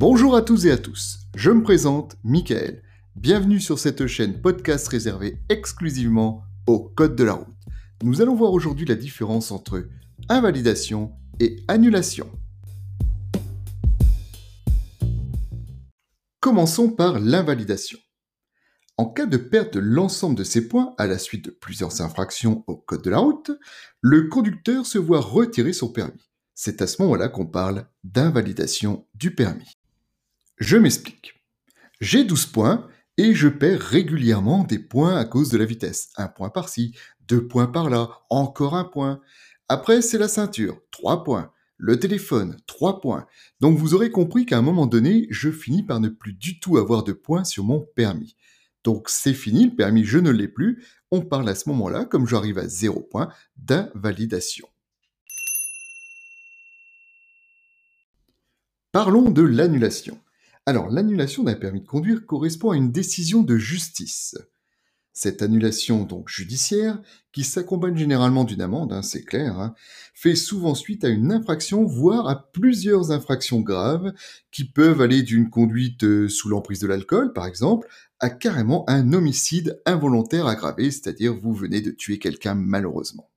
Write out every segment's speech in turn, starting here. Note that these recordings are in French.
Bonjour à tous et à tous, je me présente Michael. Bienvenue sur cette chaîne podcast réservée exclusivement au code de la route. Nous allons voir aujourd'hui la différence entre invalidation et annulation. Commençons par l'invalidation. En cas de perte de l'ensemble de ces points à la suite de plusieurs infractions au code de la route, le conducteur se voit retirer son permis. C'est à ce moment-là qu'on parle d'invalidation du permis. Je m'explique. J'ai 12 points et je perds régulièrement des points à cause de la vitesse. Un point par-ci, deux points par-là, encore un point. Après, c'est la ceinture, trois points. Le téléphone, trois points. Donc vous aurez compris qu'à un moment donné, je finis par ne plus du tout avoir de points sur mon permis. Donc c'est fini, le permis, je ne l'ai plus. On parle à ce moment-là, comme j'arrive à zéro point, d'invalidation. Parlons de l'annulation. Alors, l'annulation d'un permis de conduire correspond à une décision de justice. Cette annulation donc judiciaire, qui s'accompagne généralement d'une amende, hein, c'est clair, hein, fait souvent suite à une infraction, voire à plusieurs infractions graves, qui peuvent aller d'une conduite euh, sous l'emprise de l'alcool, par exemple, à carrément un homicide involontaire aggravé, c'est-à-dire vous venez de tuer quelqu'un malheureusement.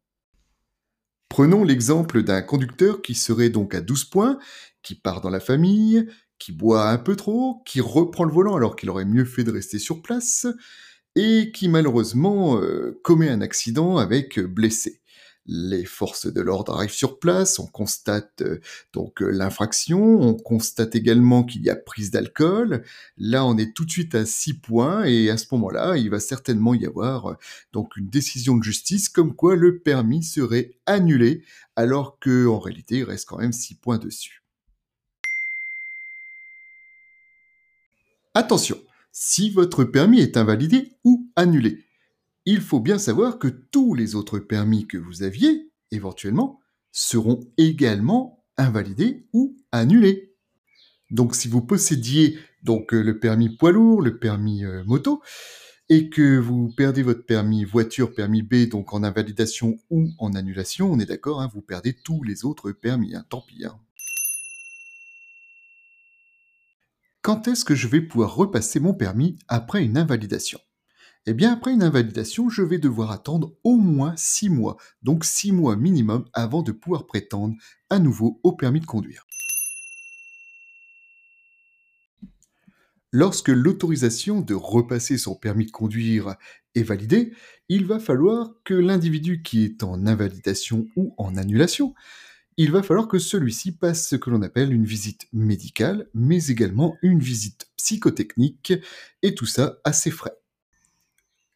Prenons l'exemple d'un conducteur qui serait donc à 12 points, qui part dans la famille, qui boit un peu trop, qui reprend le volant alors qu'il aurait mieux fait de rester sur place, et qui malheureusement euh, commet un accident avec blessé. Les forces de l'ordre arrivent sur place, on constate euh, donc euh, l'infraction, on constate également qu'il y a prise d'alcool. Là, on est tout de suite à 6 points et à ce moment-là, il va certainement y avoir donc une décision de justice comme quoi le permis serait annulé alors que en réalité, il reste quand même 6 points dessus. Attention, si votre permis est invalidé ou annulé, il faut bien savoir que tous les autres permis que vous aviez, éventuellement, seront également invalidés ou annulés. Donc si vous possédiez donc euh, le permis poids lourd, le permis euh, moto, et que vous perdez votre permis voiture, permis B, donc en invalidation ou en annulation, on est d'accord, hein, vous perdez tous les autres permis, hein, tant pis. Hein. Quand est-ce que je vais pouvoir repasser mon permis après une invalidation? Eh bien, après une invalidation, je vais devoir attendre au moins 6 mois, donc 6 mois minimum avant de pouvoir prétendre à nouveau au permis de conduire. Lorsque l'autorisation de repasser son permis de conduire est validée, il va falloir que l'individu qui est en invalidation ou en annulation il va falloir que celui-ci passe ce que l'on appelle une visite médicale, mais également une visite psychotechnique, et tout ça à ses frais.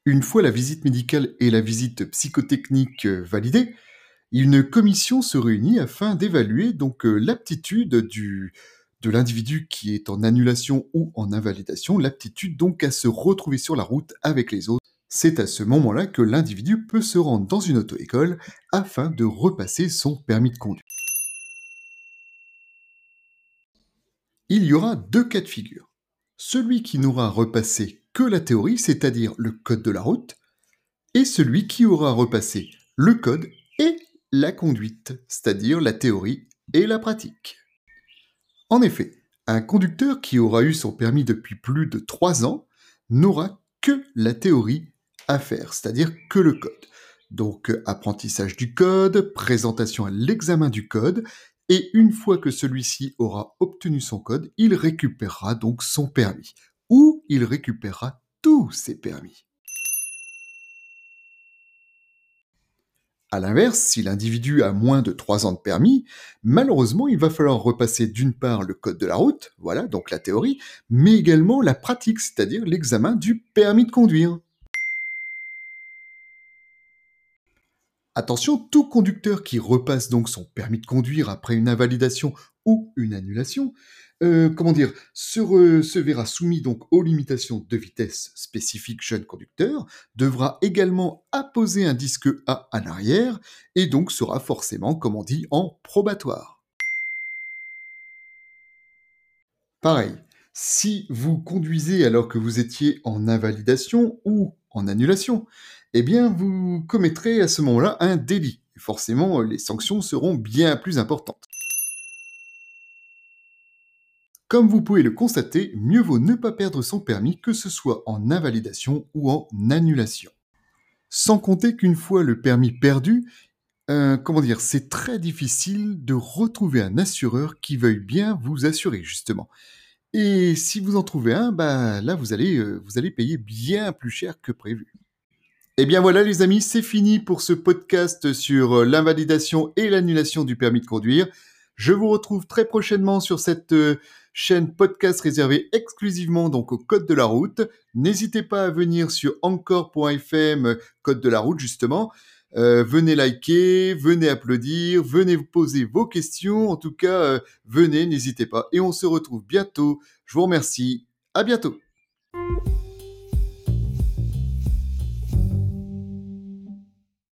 Une fois la visite médicale et la visite psychotechnique validées, une commission se réunit afin d'évaluer donc euh, l'aptitude de l'individu qui est en annulation ou en invalidation, l'aptitude donc à se retrouver sur la route avec les autres. C'est à ce moment-là que l'individu peut se rendre dans une auto-école afin de repasser son permis de conduire. il y aura deux cas de figure. Celui qui n'aura repassé que la théorie, c'est-à-dire le code de la route, et celui qui aura repassé le code et la conduite, c'est-à-dire la théorie et la pratique. En effet, un conducteur qui aura eu son permis depuis plus de 3 ans n'aura que la théorie à c'est-à-dire que le code. Donc apprentissage du code, présentation à l'examen du code et une fois que celui-ci aura obtenu son code, il récupérera donc son permis, ou il récupérera tous ses permis. A l'inverse, si l'individu a moins de 3 ans de permis, malheureusement, il va falloir repasser d'une part le code de la route, voilà, donc la théorie, mais également la pratique, c'est-à-dire l'examen du permis de conduire. Attention, tout conducteur qui repasse donc son permis de conduire après une invalidation ou une annulation, euh, comment dire, se, verra soumis donc aux limitations de vitesse spécifiques jeune conducteur, devra également apposer un disque A à l'arrière et donc sera forcément, comme on dit, en probatoire. Pareil, si vous conduisez alors que vous étiez en invalidation ou en annulation, eh bien vous commettrez à ce moment-là un délit. forcément, les sanctions seront bien plus importantes. Comme vous pouvez le constater, mieux vaut ne pas perdre son permis que ce soit en invalidation ou en annulation. Sans compter qu'une fois le permis perdu, euh, comment dire, c'est très difficile de retrouver un assureur qui veuille bien vous assurer justement. Et si vous en trouvez un, bah là vous allez, euh, vous allez payer bien plus cher que prévu. Et eh bien voilà les amis, c'est fini pour ce podcast sur euh, l'invalidation et l'annulation du permis de conduire. Je vous retrouve très prochainement sur cette chaîne podcast réservée exclusivement donc au code de la route. N'hésitez pas à venir sur encore.fm code de la route justement. Euh, venez liker, venez applaudir, venez vous poser vos questions. En tout cas, euh, venez, n'hésitez pas. Et on se retrouve bientôt. Je vous remercie. À bientôt.